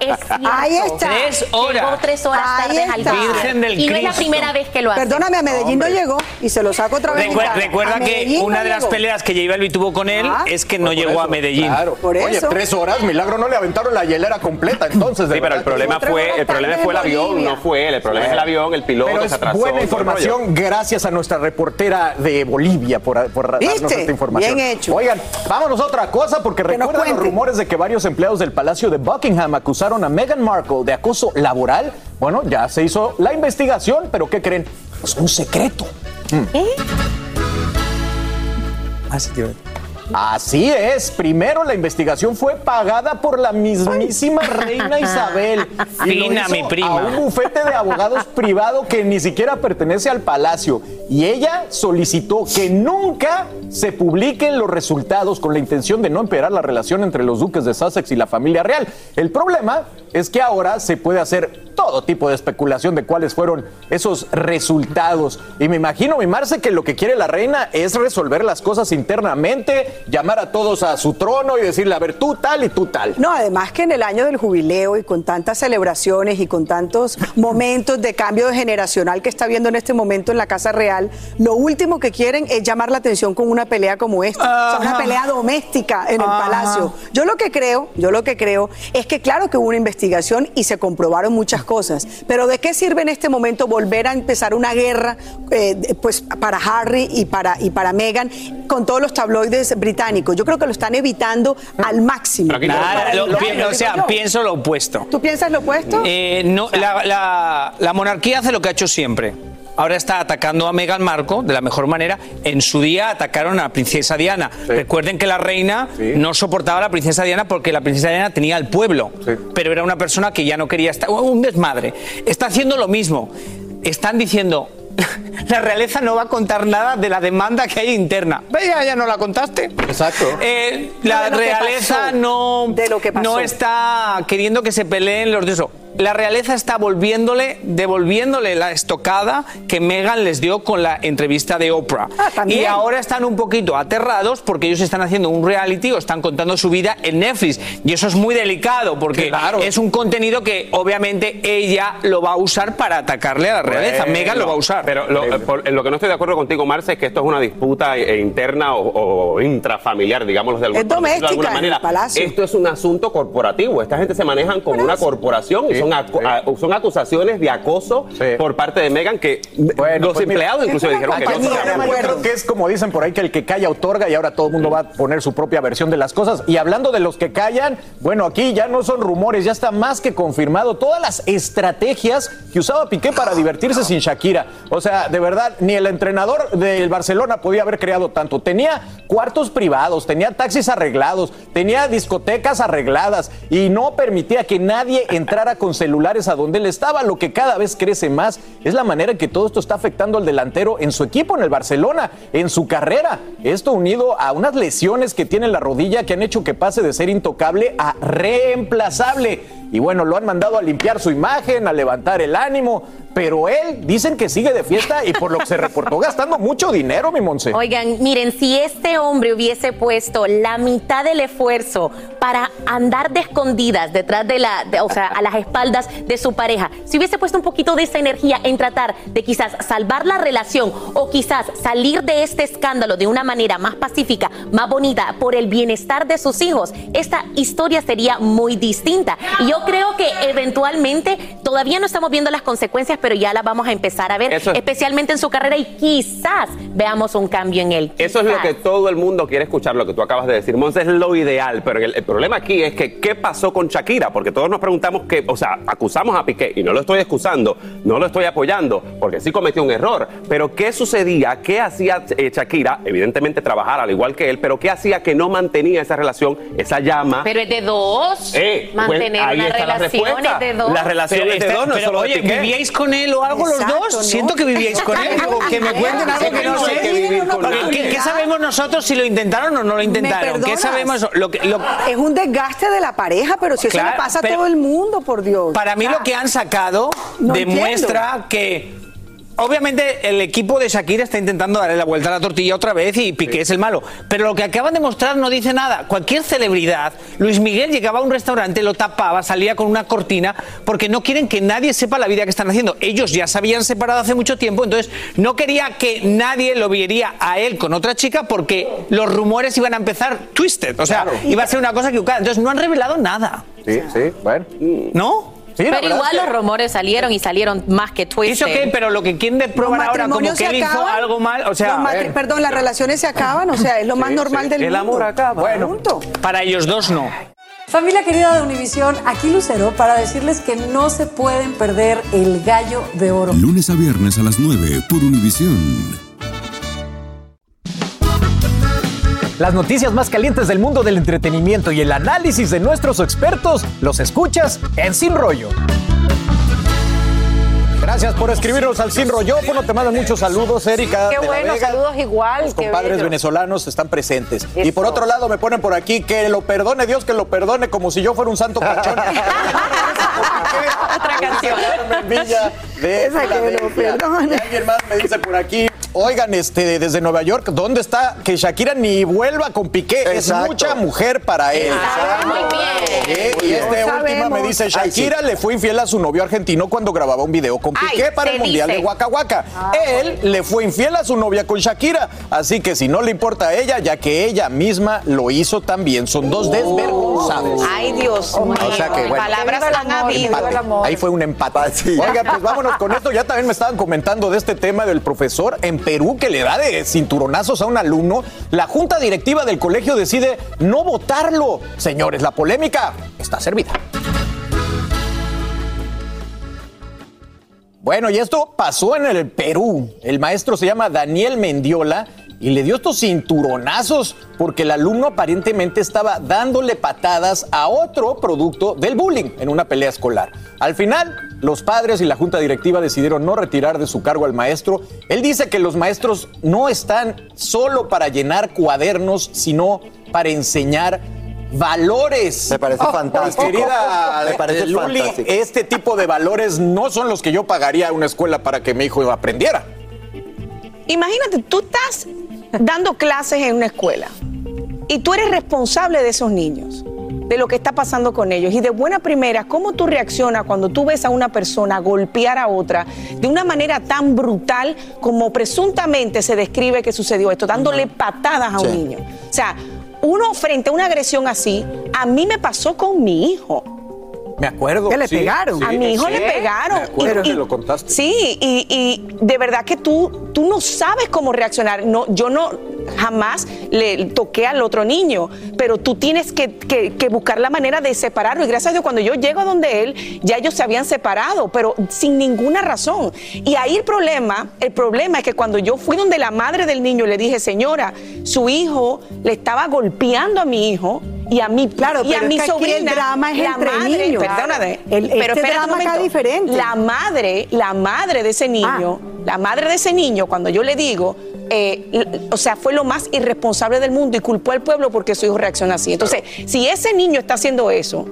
Speaker 9: Es cierto.
Speaker 10: Ahí está.
Speaker 5: Tres horas.
Speaker 9: Llegó tres horas
Speaker 10: Ahí
Speaker 9: tarde al.
Speaker 5: Virgen del
Speaker 9: Y no es la primera vez que lo hace.
Speaker 10: Perdóname, a Medellín no llegó y se lo saco otra vez. en
Speaker 5: Recuer-
Speaker 10: cara.
Speaker 5: recuerda que una
Speaker 10: no
Speaker 5: de las
Speaker 10: llegó.
Speaker 5: peleas que J Balvin tuvo con él
Speaker 10: Ah,
Speaker 5: es que no llegó a Medellín.
Speaker 4: Claro.
Speaker 10: Por
Speaker 4: Oye,
Speaker 10: eso.
Speaker 4: tres horas, milagro no le aventaron la hielera completa entonces. de
Speaker 7: Sí, pero el problema fue, el problema fue el avión,
Speaker 10: Bolivia.
Speaker 7: no fue él. El problema es el avión, el piloto
Speaker 4: Pero
Speaker 7: se atrasó.
Speaker 4: buena información gracias a nuestra reportera de Bolivia por, por darnos esta información.
Speaker 10: Bien hecho.
Speaker 4: Oigan, vámonos a otra cosa porque recuerdan los rumores de que varios empleados del Palacio de Buckingham acusaron a Meghan Markle de acoso laboral. Bueno, ya se hizo la investigación, pero ¿qué creen? Es un secreto.
Speaker 10: ¿Eh?
Speaker 4: Así que- Así es. Primero la investigación fue pagada por la mismísima reina [LAUGHS] Isabel. Y lo
Speaker 5: Fina,
Speaker 4: hizo
Speaker 5: mi prima.
Speaker 4: A un bufete de abogados privado que ni siquiera pertenece al palacio. Y ella solicitó que nunca se publiquen los resultados con la intención de no empeorar la relación entre los duques de Sussex y la familia real. El problema es que ahora se puede hacer todo tipo de especulación de cuáles fueron esos resultados. Y me imagino, mi Marce, que lo que quiere la reina es resolver las cosas internamente, llamar a todos a su trono y decirle, a ver, tú tal y tú tal.
Speaker 10: No, además que en el año del jubileo y con tantas celebraciones y con tantos momentos de cambio generacional que está viendo en este momento en la Casa Real, lo último que quieren es llamar la atención con una pelea como esta, o sea, una pelea doméstica en el
Speaker 20: Ajá.
Speaker 10: palacio. Yo lo que creo, yo lo que creo es que claro que hubo una investigación y se comprobaron muchas cosas, pero ¿de qué sirve en este momento volver a empezar una guerra eh, pues para Harry y para y para Meghan con todos los tabloides británicos? Yo creo que lo están evitando al máximo.
Speaker 5: Nada, lo- o sea,
Speaker 10: yo.
Speaker 5: pienso lo opuesto.
Speaker 10: ¿Tú piensas lo opuesto?
Speaker 5: Eh, no, la, la- la monarquía hace lo que ha hecho siempre. Ahora está atacando a Meghan Marco de la mejor manera. En su día atacaron a la princesa Diana. Recuerden que la reina no soportaba a la princesa Diana porque la princesa Diana tenía al pueblo, pero era una persona que ya no quería estar. Un desmadre. Está haciendo lo mismo. Están diciendo. [LAUGHS] La realeza no va a contar nada de la demanda que hay interna. Ve, Ya, ya no la contaste.
Speaker 4: Exacto.
Speaker 5: Eh, la
Speaker 10: de lo que
Speaker 5: realeza
Speaker 10: pasó.
Speaker 5: no,
Speaker 10: pasó.
Speaker 5: no está queriendo que se peleen los de eso. La realeza está volviéndole, devolviéndole la estocada que Meghan les dio con la entrevista de Oprah. y ahora están un poquito aterrados porque ellos están haciendo un reality o están contando su vida en Netflix. Y eso es muy delicado porque es un contenido que obviamente ella lo va a usar para atacarle a la realeza.
Speaker 7: Bueno,
Speaker 5: Meghan lo va a usar.
Speaker 7: Pero lo, lo que no estoy de acuerdo contigo, Marce, es que esto es una disputa eh, interna o, o intrafamiliar, digámoslo de, algún-
Speaker 10: Es
Speaker 7: de alguna manera.
Speaker 10: el palacio.
Speaker 7: Esto es un asunto corporativo. Esta gente se manejan como una corporación y son, acu- a- son acusaciones de acoso por parte de Megan que los
Speaker 4: pues mira,
Speaker 7: empleados inclusive dijeron que no.
Speaker 4: Yo creo que es como dicen por ahí que el que calla otorga y ahora todo el mundo va a poner su propia versión de las cosas. Y hablando de los que callan, bueno, aquí ya no son rumores, ya está más que confirmado todas las estrategias que usaba Piqué para divertirse sin Shakira. O sea, de verdad, ni el entrenador del Barcelona podía haber creado tanto. Tenía cuartos privados, tenía taxis arreglados, tenía discotecas arregladas y no permitía que nadie entrara con celulares a donde él estaba. Lo que cada vez crece más es la manera que todo esto está afectando al delantero en su equipo, en el Barcelona, en su carrera. Esto unido a unas lesiones que tiene en la rodilla que han hecho que pase de ser intocable a reemplazable. Y bueno, lo han mandado a limpiar su imagen, a levantar el ánimo, pero él dicen que sigue de fiesta y por lo que se reportó gastando mucho dinero, mi Monse.
Speaker 9: Oigan, miren, si este hombre hubiese puesto la mitad del esfuerzo para andar de escondidas detrás de la, o sea, a las espaldas de su pareja, si hubiese puesto un poquito de esa energía en tratar de quizás salvar la relación o quizás salir de este escándalo de una manera más pacífica, más bonita, por el bienestar de sus hijos, esta historia sería muy distinta. Y yo creo que eventualmente todavía no estamos viendo las consecuencias, pero ya las vamos a empezar a ver,
Speaker 7: es-
Speaker 9: especialmente en su carrera y quizás veamos un cambio en él.
Speaker 7: Eso es lo que todo el mundo quiere escuchar, lo que tú acabas de decir, Monse, es lo ideal, pero el, el problema aquí es que ¿qué pasó con Shakira? Porque todos nos preguntamos que, o sea, acusamos a Piqué y no lo estoy excusando, no lo estoy apoyando, porque sí cometió un error, pero ¿qué sucedía? ¿Qué hacía eh, Shakira? Evidentemente trabajar al igual que él, pero ¿qué hacía que no mantenía esa relación, esa llama?
Speaker 9: Pero es de dos.
Speaker 7: Eh, pues,
Speaker 9: Mantener
Speaker 7: ahí
Speaker 9: una
Speaker 7: está la respuesta.
Speaker 9: es de dos.
Speaker 7: La relación es de dos, no
Speaker 5: pero,
Speaker 7: solo de
Speaker 5: oye. ¿vivíais con él o algo
Speaker 10: Exacto,
Speaker 5: los dos?
Speaker 10: ¿no?
Speaker 5: Siento que vivíais con él. Que me cuenten algo que no sé. ¿qué, qué sabemos nosotros si lo intentaron o no lo intentaron? ¿Qué sabemos? Lo que, lo-
Speaker 10: Es un desgaste de la pareja, pero si eso
Speaker 5: Claro,
Speaker 10: le pasa a todo el mundo, por Dios.
Speaker 5: Para mí
Speaker 10: O sea,
Speaker 5: lo que han sacado
Speaker 10: no
Speaker 5: demuestra que obviamente el equipo de Shakira está intentando darle la vuelta a la tortilla otra vez y Piqué es el malo. Pero lo que acaban de mostrar no dice nada. Cualquier celebridad, Luis Miguel llegaba a un restaurante, lo tapaba, salía con una cortina porque no quieren que nadie sepa la vida que están haciendo. Ellos ya se habían separado hace mucho tiempo, entonces no quería que nadie lo viera a él con otra chica porque los rumores iban a empezar twisted. O sea, iba a ser una cosa equivocada. Entonces no han revelado nada.
Speaker 4: Sí, sí, bueno.
Speaker 5: ¿No?
Speaker 4: Sí,
Speaker 9: Pero igual
Speaker 4: es que-
Speaker 9: los rumores salieron y salieron más que twisted.
Speaker 5: ¿Eso qué? Pero lo que quieren probar
Speaker 10: los
Speaker 5: ahora como que él hizo algo mal, o sea,
Speaker 10: matri-
Speaker 5: eh,
Speaker 10: perdón, las relaciones se acaban, o sea, es lo más normal del
Speaker 7: El
Speaker 10: mundo.
Speaker 7: amor acaba.
Speaker 10: Bueno, punto.
Speaker 5: para ellos dos no.
Speaker 11: Familia querida de Univisión, aquí Lucero para decirles que no se pueden perder el gallo de oro.
Speaker 21: Lunes a viernes a las 9 por Univisión.
Speaker 4: Las noticias más calientes del mundo del entretenimiento y el análisis de nuestros expertos los escuchas en Sin Rollo. Gracias por escribirnos al Sin Rollófono. Te mandan muchos saludos, Erika.
Speaker 20: Qué
Speaker 4: de la
Speaker 20: bueno,
Speaker 4: Vega.
Speaker 20: saludos igual.
Speaker 4: Los compadres
Speaker 20: bello.
Speaker 4: venezolanos están presentes. Y por otro lado me ponen por aquí que lo perdone Dios, que lo perdone como si yo fuera un santo cachón. [LAUGHS] Otra canción. Villa de
Speaker 10: Esa que lo perdone.
Speaker 4: Y Alguien más me dice por aquí, oigan, este, desde Nueva York, ¿dónde está que Shakira ni vuelva con Piqué? Es mucha mujer para él.
Speaker 20: Muy bien.
Speaker 4: Eh,
Speaker 8: Muy
Speaker 4: y este
Speaker 10: No
Speaker 4: última me
Speaker 10: sabemos.
Speaker 4: dice,
Speaker 8: Ay,
Speaker 4: Shakira
Speaker 8: sí.
Speaker 4: le fue infiel a su novio argentino cuando grababa un video con
Speaker 20: Ay,
Speaker 4: Piqué para el Mundial
Speaker 20: dice.
Speaker 4: de Waka Waka. Él le fue infiel a su novia con Shakira, así que si no le importa a ella, ya que ella misma lo hizo también, son dos desvergonzados.
Speaker 20: Ay, Dios mío.
Speaker 4: O sea que, bueno.
Speaker 20: Palabras han habido.
Speaker 4: Ahí fue un empate. Oiga, pues vámonos con esto. Ya también me estaban comentando de este tema del profesor en Perú que le da de cinturonazos a un alumno. La junta directiva del colegio decide no votarlo. Señores, la polémica está servida. Bueno, y esto pasó en el Perú. El maestro se llama Daniel Mendiola y le dio estos cinturonazos porque el alumno aparentemente estaba dándole patadas a otro producto del bullying en una pelea escolar. Al final, los padres y la junta directiva decidieron no retirar de su cargo al maestro. Él dice que los maestros no están solo para llenar cuadernos, sino para enseñar valores.
Speaker 8: Me parece fantástico.
Speaker 4: Querida
Speaker 8: Me parece
Speaker 4: Luli,
Speaker 8: fantástico.
Speaker 4: este tipo de valores no son los que yo pagaría a una escuela para que mi hijo aprendiera.
Speaker 20: Imagínate, tú estás dando clases en una escuela y tú eres responsable de esos niños, de lo que está pasando con ellos. Y de buena primera, ¿cómo tú reaccionas cuando tú ves a una persona golpear a otra de una manera tan brutal como presuntamente se describe que sucedió esto, dándole patadas a un niño? O sea, uno frente a una agresión así, a mí me pasó con mi hijo.
Speaker 4: Me acuerdo.
Speaker 10: ¿Que le
Speaker 4: sí,
Speaker 10: pegaron?
Speaker 4: sí.
Speaker 20: A mi hijo
Speaker 4: Sí,
Speaker 20: le pegaron.
Speaker 4: Me acuerdo
Speaker 20: Y-
Speaker 4: que
Speaker 20: y-
Speaker 4: lo contaste.
Speaker 20: Sí, y, y de verdad que tú, tú no sabes cómo reaccionar. No, yo no jamás le toqué al otro niño, pero tú tienes que, que- que buscar la manera de separarlo. Y gracias a Dios, cuando yo llego a donde él, ya ellos se habían separado, pero sin ninguna razón. Y ahí el problema, el problema es que cuando yo fui donde la madre del niño le dije, señora, su hijo le estaba golpeando a mi hijo. Y a mi,
Speaker 10: Claro,
Speaker 20: y a mi sobrina,
Speaker 10: el drama es
Speaker 20: la
Speaker 10: entre
Speaker 20: madre,
Speaker 10: niños.
Speaker 20: perdóname,
Speaker 10: El-
Speaker 20: pero
Speaker 10: este drama acá diferente.
Speaker 20: La madre, la madre de ese niño, la madre de ese niño, cuando yo le digo, eh, o sea, fue lo más irresponsable del mundo y culpó al pueblo porque su hijo reacciona así. Entonces, si ese niño está haciendo eso,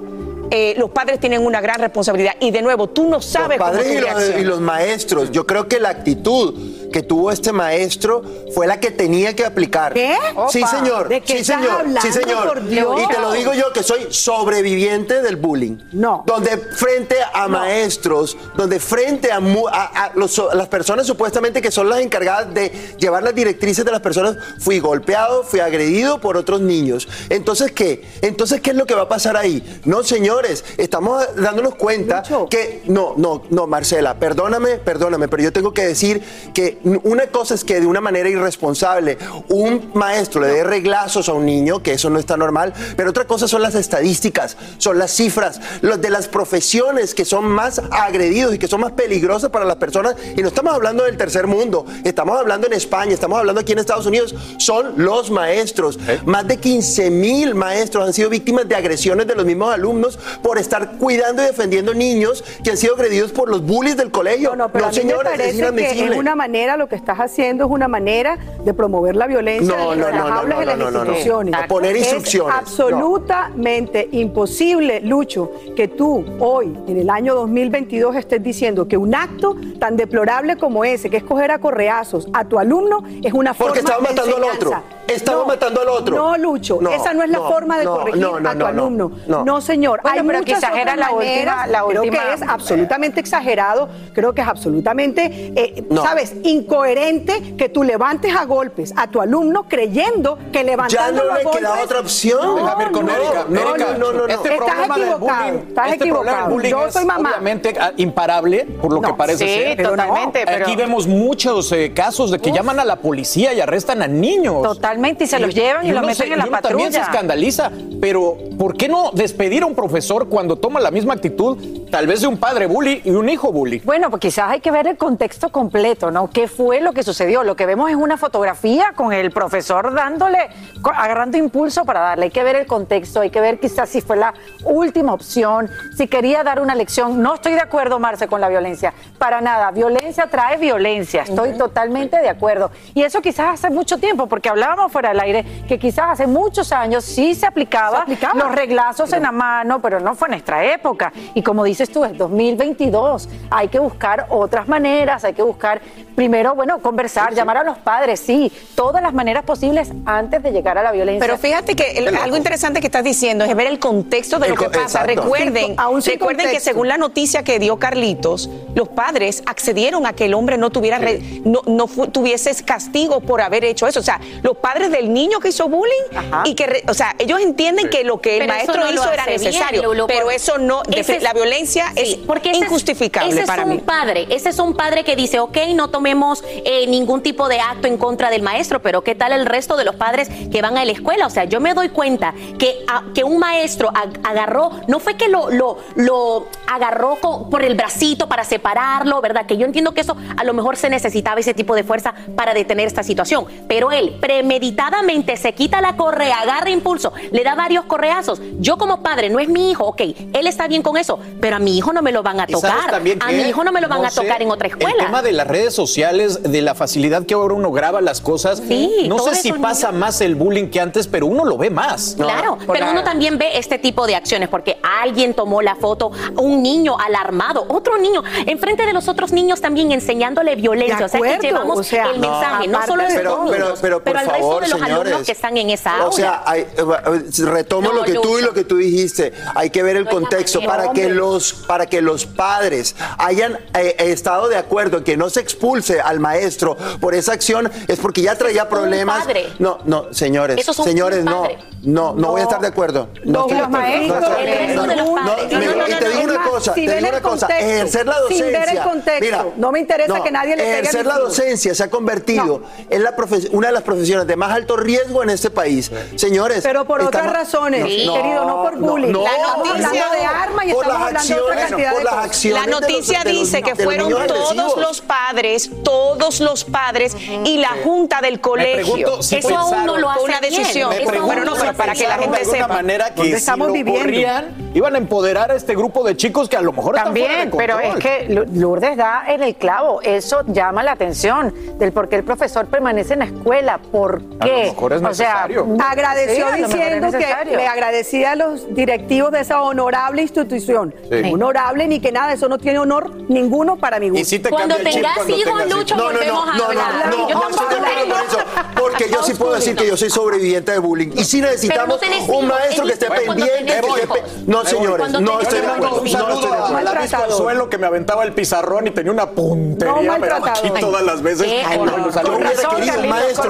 Speaker 20: eh, los padres tienen una gran responsabilidad. Y de nuevo, tú no sabes
Speaker 8: los
Speaker 20: cómo
Speaker 8: padres y los,
Speaker 20: reaccionas.
Speaker 8: y los maestros. Yo creo que la actitud que tuvo este maestro fue la que tenía que aplicar.
Speaker 10: ¿Qué?
Speaker 8: Sí,
Speaker 10: Opa,
Speaker 8: señor.
Speaker 10: ¿de qué
Speaker 8: sí,
Speaker 10: estás
Speaker 8: señor.
Speaker 10: hablando,
Speaker 8: sí, señor.
Speaker 10: por Dios?
Speaker 8: Y te lo digo yo que soy sobreviviente del bullying.
Speaker 10: No.
Speaker 8: Donde frente a maestros, donde frente a, mu- a- a los- a las personas supuestamente que son las encargadas de llevar las directrices de las personas, fui golpeado, fui agredido por otros niños. Entonces, ¿qué? Entonces, ¿qué es lo que va a pasar ahí? No, señores, estamos dándonos cuenta que, no, no, no, Marcela, perdóname, perdóname, pero yo tengo que decir que una cosa es que de una manera irresponsable un maestro le dé reglazos a un niño, que eso no está normal, pero otra cosa son las estadísticas, son las cifras, los de las profesiones que son más agredidos y que son más peligrosas para las personas, y no estamos hablando del tercer mundo, estamos hablando en España, estamos hablando aquí en Estados Unidos, son los maestros. Más de 15 mil maestros han sido víctimas de agresiones de los mismos alumnos por estar cuidando y defendiendo niños que han sido agredidos por los bullies del colegio. No,
Speaker 10: Pero a mí me
Speaker 8: señores, es
Speaker 10: parece que es una manera, lo que estás haciendo es una manera de promover la violencia
Speaker 8: No, no, no, no, no,
Speaker 10: en las
Speaker 8: no, no, no.
Speaker 10: instituciones.
Speaker 8: A poner instrucciones.
Speaker 10: Es absolutamente imposible, Lucho, que tú hoy, en el año 2022, estés diciendo que un acto tan deplorable como ese, que es coger a correazos a tu alumno, es una forma
Speaker 8: Porque estaba
Speaker 10: de
Speaker 8: matando al
Speaker 10: enseñanza.
Speaker 8: Otro. Estaba matando al otro.
Speaker 10: No, Lucho,
Speaker 8: No,
Speaker 10: esa no es la
Speaker 8: no,
Speaker 10: forma de
Speaker 8: no,
Speaker 10: corregir
Speaker 8: no, no,
Speaker 10: a tu
Speaker 8: no, no,
Speaker 10: alumno.
Speaker 8: no.
Speaker 10: señor.
Speaker 20: Bueno,
Speaker 10: Hay
Speaker 20: pero que
Speaker 10: muchas
Speaker 20: exagera
Speaker 10: otras
Speaker 20: la última- la
Speaker 10: Creo
Speaker 20: última-
Speaker 10: que es absolutamente exagerado, creo que es absolutamente, eh,
Speaker 8: No.
Speaker 10: ¿sabes? Incoherente que tú levantes a golpes a tu alumno creyendo que levantando
Speaker 8: Ya no
Speaker 10: a
Speaker 8: le
Speaker 10: golpes...
Speaker 8: queda otra opción.
Speaker 4: Déjame ir con
Speaker 10: no,
Speaker 4: Erika.
Speaker 10: no,
Speaker 4: Erika,
Speaker 10: no, no, no.
Speaker 4: Este
Speaker 10: Estás
Speaker 4: problema del
Speaker 10: equivocado,
Speaker 4: bullying,
Speaker 10: estás
Speaker 4: este problema del
Speaker 10: equivocado.
Speaker 4: bullying
Speaker 10: Yo
Speaker 4: es
Speaker 10: soy mamá.
Speaker 4: obviamente ah, imparable, por lo que
Speaker 10: No,
Speaker 4: parece
Speaker 20: sí,
Speaker 4: ser.
Speaker 20: totalmente, pero-
Speaker 4: Aquí vemos muchos eh, casos de que llaman a la policía y arrestan a niños.
Speaker 20: Totalmente.
Speaker 22: Totalmente, y se los llevan y, los
Speaker 4: uno
Speaker 22: meten en la
Speaker 4: y uno también se
Speaker 22: patrulla.
Speaker 4: escandaliza, pero ¿por qué no despedir a un profesor cuando toma la misma actitud, tal vez de un padre bully y un hijo bully?
Speaker 22: Bueno, pues quizás hay que ver el contexto completo, ¿no? ¿Qué fue lo que sucedió? Lo que vemos es una fotografía con el profesor dándole, agarrando impulso para darle. Hay que ver el contexto, hay que ver quizás si fue la última opción, si quería dar una lección. No estoy de acuerdo, Marce, con la violencia. Para nada. Violencia trae violencia. Estoy totalmente de acuerdo. Y eso quizás hace mucho tiempo, porque hablábamos fuera del aire que quizás hace muchos años sí se aplicaba,
Speaker 10: Se aplicaba.
Speaker 22: los reglazos en la mano, pero no fue en nuestra época. Y como dices tú, es 2022. Hay que buscar otras maneras, hay que buscar, primero, bueno, conversar, llamar a los padres, sí, todas las maneras posibles antes de llegar a la violencia.
Speaker 20: Pero fíjate que el- algo interesante que estás diciendo es ver el contexto de
Speaker 22: El
Speaker 20: lo que pasa.
Speaker 22: exacto.
Speaker 20: Recuerden,
Speaker 22: Sí, aún sin
Speaker 20: recuerden que según la noticia que dio Carlitos, los padres accedieron a que el hombre no tuviera re- no, no fu- tuviese castigo por haber hecho eso. O sea, los padres del niño que hizo bullying y que, re- o sea, ellos entienden que lo que el
Speaker 9: Pero
Speaker 20: maestro
Speaker 9: no
Speaker 20: hizo era
Speaker 9: bien,
Speaker 20: necesario,
Speaker 9: Lulu,
Speaker 20: pero eso no,
Speaker 9: Ese es-
Speaker 20: la violencia
Speaker 9: Sí,
Speaker 20: es
Speaker 9: porque ese
Speaker 20: injustificable
Speaker 9: ese
Speaker 20: para
Speaker 9: es un
Speaker 20: mí.
Speaker 9: padre, ese es un padre que dice, ok, no tomemos eh, ningún tipo de acto en contra del maestro, pero ¿qué tal el resto de los padres que van a la escuela? O sea, yo me doy cuenta que, a- que un maestro ag- agarró, no fue que lo, lo, lo agarró con- por el bracito para separarlo, ¿verdad? Que yo entiendo que eso a lo mejor se necesitaba ese tipo de fuerza para detener esta situación, pero él premeditadamente se quita la correa, agarra impulso, le da varios correazos. Yo como padre, no es mi hijo, ok, él está bien con eso, pero a mi hijo no me lo van a
Speaker 4: ¿Y sabes
Speaker 9: tocar.
Speaker 4: también
Speaker 9: A mi hijo no me lo van
Speaker 4: No
Speaker 9: a tocar
Speaker 4: sé,
Speaker 9: en otra
Speaker 4: El
Speaker 9: escuela.
Speaker 4: tema de las redes sociales, de la facilidad que ahora uno graba las cosas.
Speaker 9: Sí,
Speaker 4: no sé si pasa más el bullying que antes, pero uno lo ve más.
Speaker 9: Claro, pero uno también ve este tipo de acciones porque alguien tomó la foto, un niño alarmado, otro niño, enfrente de los otros niños también enseñándole violencia.
Speaker 10: De
Speaker 9: o sea que llevamos
Speaker 10: o sea,
Speaker 9: el
Speaker 10: no,
Speaker 9: mensaje, no, solo
Speaker 10: de
Speaker 8: pero, pero,
Speaker 9: niños,
Speaker 8: pero, por
Speaker 9: resto
Speaker 8: favor,
Speaker 9: de los alumnos que están en esa aula.
Speaker 8: O sea, hay- eh, retomos
Speaker 9: No,
Speaker 8: lo que tú y lo que tú dijiste. Hay que ver el
Speaker 9: No
Speaker 8: contexto
Speaker 9: manera.
Speaker 8: para que los para que los padres hayan eh, estado de acuerdo en que no se expulse al maestro por esa acción es porque ya traía problemas.
Speaker 9: padre.
Speaker 8: No, no, señores,
Speaker 9: Eso
Speaker 8: señores, no,
Speaker 9: padre.
Speaker 8: no, no, voy a estar de acuerdo. No,
Speaker 10: Los maestros,
Speaker 8: No no, no,
Speaker 9: No, no, no,
Speaker 8: y te
Speaker 9: no,
Speaker 8: digo
Speaker 9: no,
Speaker 8: una
Speaker 9: no.
Speaker 8: cosa, te digo una cosa, ejercer la
Speaker 10: sin
Speaker 8: docencia.
Speaker 10: ver el contexto,
Speaker 8: mira,
Speaker 10: no me interesa que nadie le
Speaker 8: Ejercer la docencia se ha convertido en la una de las profesiones de más alto riesgo en este país. Señores,
Speaker 10: Pero por otras
Speaker 8: estamos-
Speaker 10: razones,
Speaker 8: No,
Speaker 10: querido, no por bullying.
Speaker 8: no,
Speaker 10: estamos
Speaker 20: noticia-
Speaker 10: hablando de armas y
Speaker 8: por
Speaker 10: estamos hablando de otra
Speaker 8: acciones,
Speaker 10: cantidad
Speaker 8: por
Speaker 10: de
Speaker 8: las
Speaker 10: cosas.
Speaker 8: acciones
Speaker 20: La
Speaker 8: de
Speaker 20: noticia
Speaker 8: de los-
Speaker 20: dice que
Speaker 8: de los
Speaker 20: fueron
Speaker 8: niños
Speaker 20: todos
Speaker 8: agresivos.
Speaker 20: los padres, todos los padres y la junta del colegio.
Speaker 4: si
Speaker 9: Eso aún no lo
Speaker 20: Fue
Speaker 9: hace
Speaker 20: una
Speaker 9: bien.
Speaker 20: decisión. Bueno, no,
Speaker 9: si
Speaker 20: pero para que la
Speaker 4: pensaron
Speaker 20: gente
Speaker 4: de alguna
Speaker 20: sepa.
Speaker 4: manera que
Speaker 10: ¿Dónde
Speaker 4: si
Speaker 10: estamos
Speaker 4: lo
Speaker 10: viviendo?
Speaker 4: corrían, iban a empoderar a este grupo de chicos que a lo mejor están fuera de
Speaker 22: También, pero es que Lourdes da en el clavo. Eso llama la atención del por qué el profesor permanece en la escuela. ¿Por
Speaker 4: A lo mejor es
Speaker 22: o sea,
Speaker 4: necesario.
Speaker 10: Agradeció
Speaker 22: sí, a mejor es
Speaker 10: diciendo que le agradecía a los directivos de esa honorable institución.
Speaker 4: Sí.
Speaker 10: Honorable ni que nada, eso no tiene honor ninguno para mi gusto.
Speaker 4: Y si te
Speaker 9: Cuando tengas
Speaker 4: cuando
Speaker 9: hijos,
Speaker 4: tengas
Speaker 9: Lucho,
Speaker 8: No, no,
Speaker 9: volvemos
Speaker 8: no,
Speaker 9: a
Speaker 8: no, no,
Speaker 9: hablar.
Speaker 8: no,
Speaker 9: Yo
Speaker 8: no
Speaker 9: tampoco
Speaker 8: estoy de acuerdo
Speaker 9: tengo.
Speaker 8: con eso. Porque yo sí puedo decir que yo soy sobreviviente de bullying. Y sí necesitamos un maestro que esté pendiente. que esté No, señores, no estoy de acuerdo.
Speaker 4: Un
Speaker 8: No
Speaker 4: saludo a
Speaker 10: Maltratador.
Speaker 4: Consuelo que me aventaba el pizarrón y tenía una puntería,
Speaker 10: No, maltratador.
Speaker 4: aquí todas las veces. No,
Speaker 9: con
Speaker 22: razón,
Speaker 8: maestro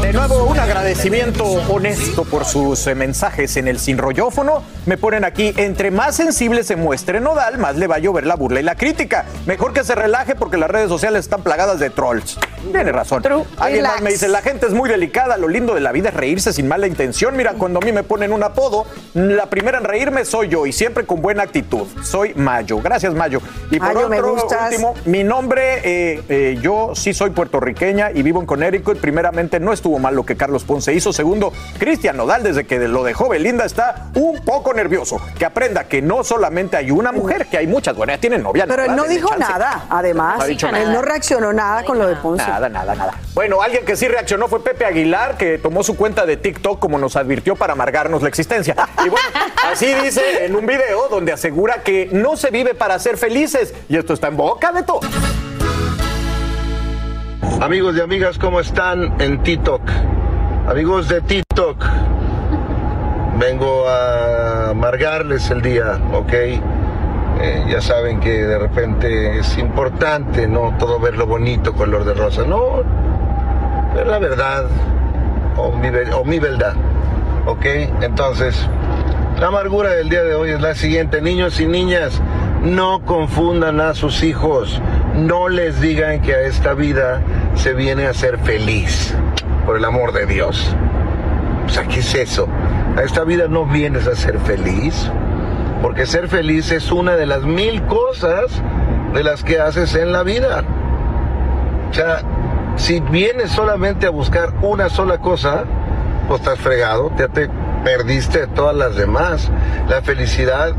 Speaker 4: De nuevo, un agradecimiento honesto por sus eh, mensajes en el sinrollófono. Me ponen aquí, entre más sensible se muestre Nodal, más le va a llover la burla y la crítica. Mejor que se relaje porque las redes sociales están plagadas de trolls. Tiene razón. Alguien más me dice, la gente es muy delicada, lo lindo de la vida es reírse sin mala intención. Mira, cuando a mí me ponen un apodo, la primera en reírme soy yo y siempre con buena actitud. Soy Mayo. Gracias, Mayo. Y por
Speaker 10: Mayo,
Speaker 4: otro último, mi nombre, eh, eh, yo sí soy puertorriqueña y vivo en Connecticut. Primeramente, no estuvo mal lo que Carlos Ponce hizo. Segundo, Cristian Nodal, desde que lo dejó Belinda, está un poco nervioso. Que aprenda que no solamente hay una mujer, que hay muchas. Bueno, ya tienen novia.
Speaker 10: Pero él no dijo
Speaker 4: chance.
Speaker 10: nada, además.
Speaker 4: No ha dicho
Speaker 10: él
Speaker 4: nada.
Speaker 10: no reaccionó nada con lo de Ponce.
Speaker 4: Nada, nada, nada. Bueno, alguien que sí reaccionó fue Pepe Aguilar, que tomó su cuenta de TikTok como nos advirtió para amargarnos la existencia. Y bueno, [LAUGHS] así dice en un video donde asegura que no se vive para ser felices. Y esto está en boca de todos.
Speaker 21: Amigos y amigas, ¿cómo están en TikTok? Amigos de TikTok, vengo a amargarles el día, ¿ok? Eh, ya saben que de repente es importante, ¿no? Todo ver lo bonito, color de rosa, no, ver la verdad mi, o mi verdad. ¿ok? Entonces, la amargura del día de hoy es la siguiente, niños y niñas, no confundan a sus hijos, no les digan que a esta vida se viene a ser feliz, por el amor de Dios. O sea, ¿qué es eso? A esta vida no vienes a ser feliz, porque ser feliz es una de las mil cosas de las que haces en la vida. O sea, si vienes solamente a buscar una sola cosa, pues estás fregado, ya te perdiste todas las demás. La felicidad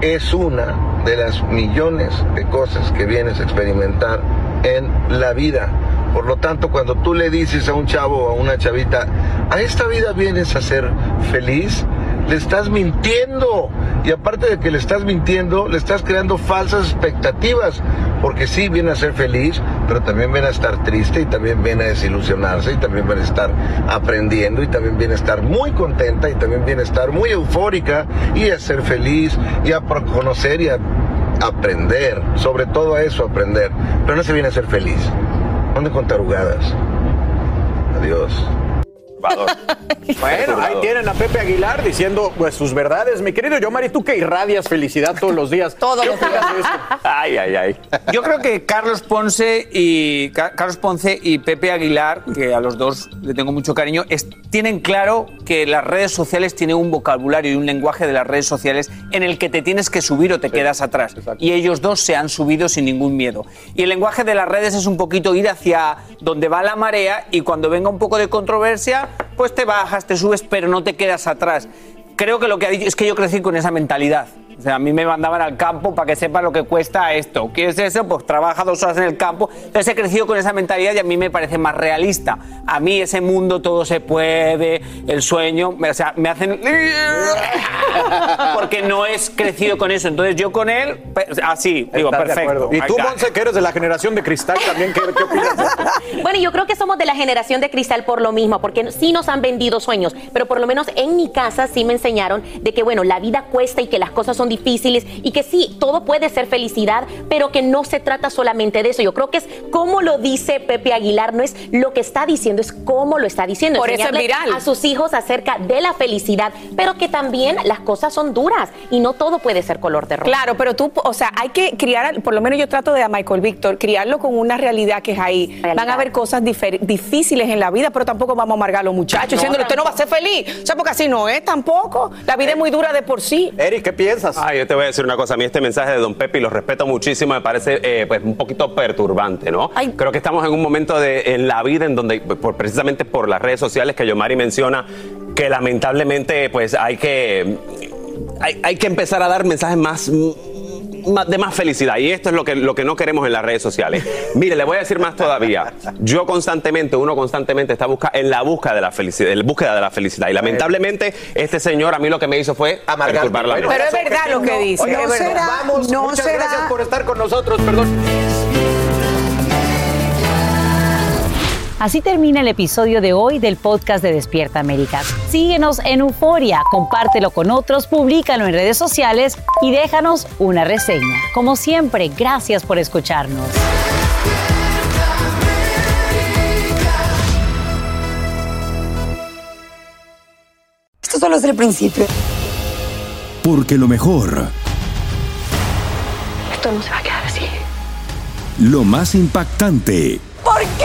Speaker 21: es una de las millones de cosas que vienes a experimentar en la vida. Por lo tanto, cuando tú le dices a un chavo o a una chavita, a esta vida vienes a ser feliz, le estás mintiendo. Y aparte de que le estás mintiendo, le estás creando falsas expectativas. Porque sí viene a ser feliz, pero también viene a estar triste y también viene a desilusionarse y también viene a estar aprendiendo y también viene a estar muy contenta y también viene a estar muy eufórica y a ser feliz y a conocer y a aprender. Sobre todo a eso aprender. Pero no se viene a ser feliz. ¿Dónde con tarugadas? Adiós. [LAUGHS]
Speaker 4: Bueno, ahí tienen a Pepe Aguilar diciendo pues, sus verdades. Mi querido Yomari, tú que irradias felicidad todos los días. [LAUGHS]
Speaker 20: Todos los días. [LAUGHS]
Speaker 7: Ay, ay, ay.
Speaker 5: Yo creo que Carlos Ponce y Ca- Carlos Ponce y Pepe Aguilar, que a los dos le tengo mucho cariño, es- tienen claro que las redes sociales tienen un vocabulario y un lenguaje de las redes sociales en el que te tienes que subir o te quedas atrás. Y ellos dos se han subido sin ningún miedo. Y el lenguaje de las redes es un poquito ir hacia donde va la marea y cuando venga un poco de controversia, pues te bajas, te subes, pero no te quedas atrás. Creo que lo que ha dicho es que yo crecí con esa mentalidad. O sea, a mí me mandaban al campo para que sepa lo que cuesta esto. ¿Quieres eso? Pues trabaja dos horas en el campo. Entonces he crecido con esa mentalidad y a mí me parece más realista. A mí ese mundo todo se puede, el sueño, o sea, me hacen... [LAUGHS] Porque no he crecido con eso. Entonces yo con él, así, digo,
Speaker 4: ¿Estás de
Speaker 5: perfecto.
Speaker 4: Y tú. Monse, que eres de la generación de cristal también, ¿qué, qué opinas? de esto? [LAUGHS]
Speaker 9: Bueno, yo creo que somos de la generación de cristal por lo mismo, porque sí nos han vendido sueños, pero por lo menos en mi casa sí me enseñaron de que, bueno, la vida cuesta y que las cosas son difíciles y que sí, todo puede ser felicidad, pero que no se trata solamente de eso. Yo creo que es como lo dice Pepe Aguilar, no es lo que está diciendo, es cómo lo está diciendo.
Speaker 20: Por eso es viral.
Speaker 9: A sus hijos acerca de la felicidad, pero que también las cosas son duras y no todo puede ser color de rosa.
Speaker 20: Claro, pero tú, o sea, hay que criar, por lo menos yo trato de a Michael Víctor, criarlo con una realidad que es ahí. Van a haber cosas difíciles en la vida, pero tampoco vamos a amargar a los muchachos,
Speaker 4: No,
Speaker 20: diciéndole, usted no va a ser feliz. O sea, porque así no es tampoco. La vida es muy dura de por sí.
Speaker 4: Eric, ¿qué piensas?
Speaker 7: Ah, yo te voy a decir una cosa. A mí este mensaje de Don Pepe, y lo respeto muchísimo, me parece eh, pues, un poquito perturbante, ¿no? Creo que estamos en un momento de, en la vida en donde, por, precisamente por las redes sociales que Yomari menciona, que lamentablemente pues hay que, hay, hay que empezar a dar mensajes más... de más felicidad y esto es lo que, lo que no queremos en las redes sociales. Mire, le voy a decir más todavía. Yo constantemente, uno constantemente está busca, en la búsqueda de la felicidad, en la búsqueda de la felicidad. Y lamentablemente, este señor a mí lo que me hizo fue vida.
Speaker 20: Pero es verdad lo que dice.
Speaker 4: No será, vamos,
Speaker 10: no
Speaker 4: muchas
Speaker 10: será.
Speaker 4: gracias por estar con nosotros, perdón.
Speaker 12: Así termina el episodio de hoy del podcast de Despierta América. Síguenos en Euforia, compártelo con otros, públicalo en redes sociales y déjanos una reseña. Como siempre, gracias por escucharnos.
Speaker 10: Esto solo es el principio.
Speaker 2: Porque lo mejor,
Speaker 14: Esto no se va a quedar así.
Speaker 2: lo más impactante,
Speaker 10: ¿Por qué?